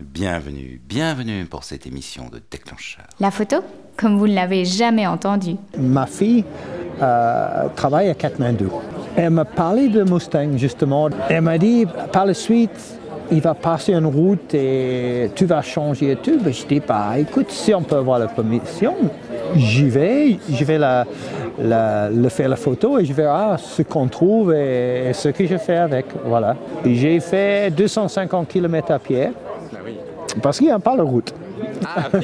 Bienvenue, bienvenue pour cette émission de Déclencheur. La photo Comme vous ne l'avez jamais entendu. Ma fille euh, travaille à Katmandou. Elle m'a parlé de Mustang justement. Elle m'a dit par la suite, il va passer une route et tu vas changer et tout. Ben, je dis, bah, écoute, si on peut avoir la permission, j'y vais, je vais la, la- le faire la photo et je verrai ce qu'on trouve et, ce que je fais avec. Voilà. J'ai fait 250 km à pied parce qu'il n'y a pas la route.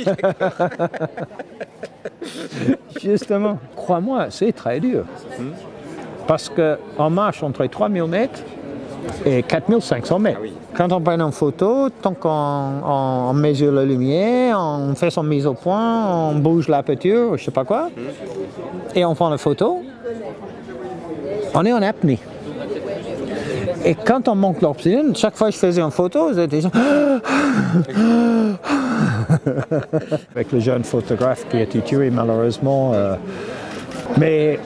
Justement, crois-moi, c'est très dur. Parce qu'on marche entre 3000 mètres et 4500 mètres. Quand on prend une photo, tant qu'on on- on mesure la lumière, on fait son mise au point, on bouge l'aperture, je sais pas quoi, et on prend la photo, on est en apnée. Et quand on manque l'oxygène, chaque fois que je faisais une photo, j'étais genre... Avec le jeune photographe qui a été tué malheureusement. euh, mais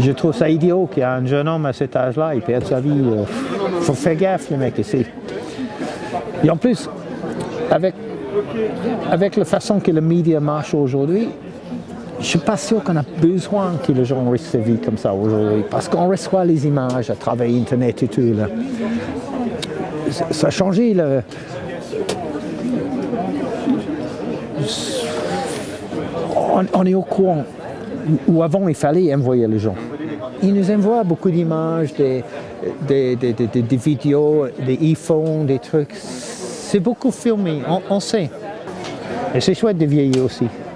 je trouve ça idiot qu'il y a un jeune homme à cet âge-là, il perd sa vie. Il faut faire gaffe, le mec, ici. Et en plus, avec, avec la façon que le média marche aujourd'hui, je ne suis pas sûr qu'on a besoin que les gens sa vie comme ça aujourd'hui, parce qu'on reçoit les images à travers Internet et tout. Là. Ça- a changé le, on, est au courant. Où avant, il fallait envoyer les gens. Ils nous envoient beaucoup d'images, des- des vidéos, des iPhones, des trucs. C'est beaucoup filmé, on, on sait. Et c'est chouette de vieillir aussi.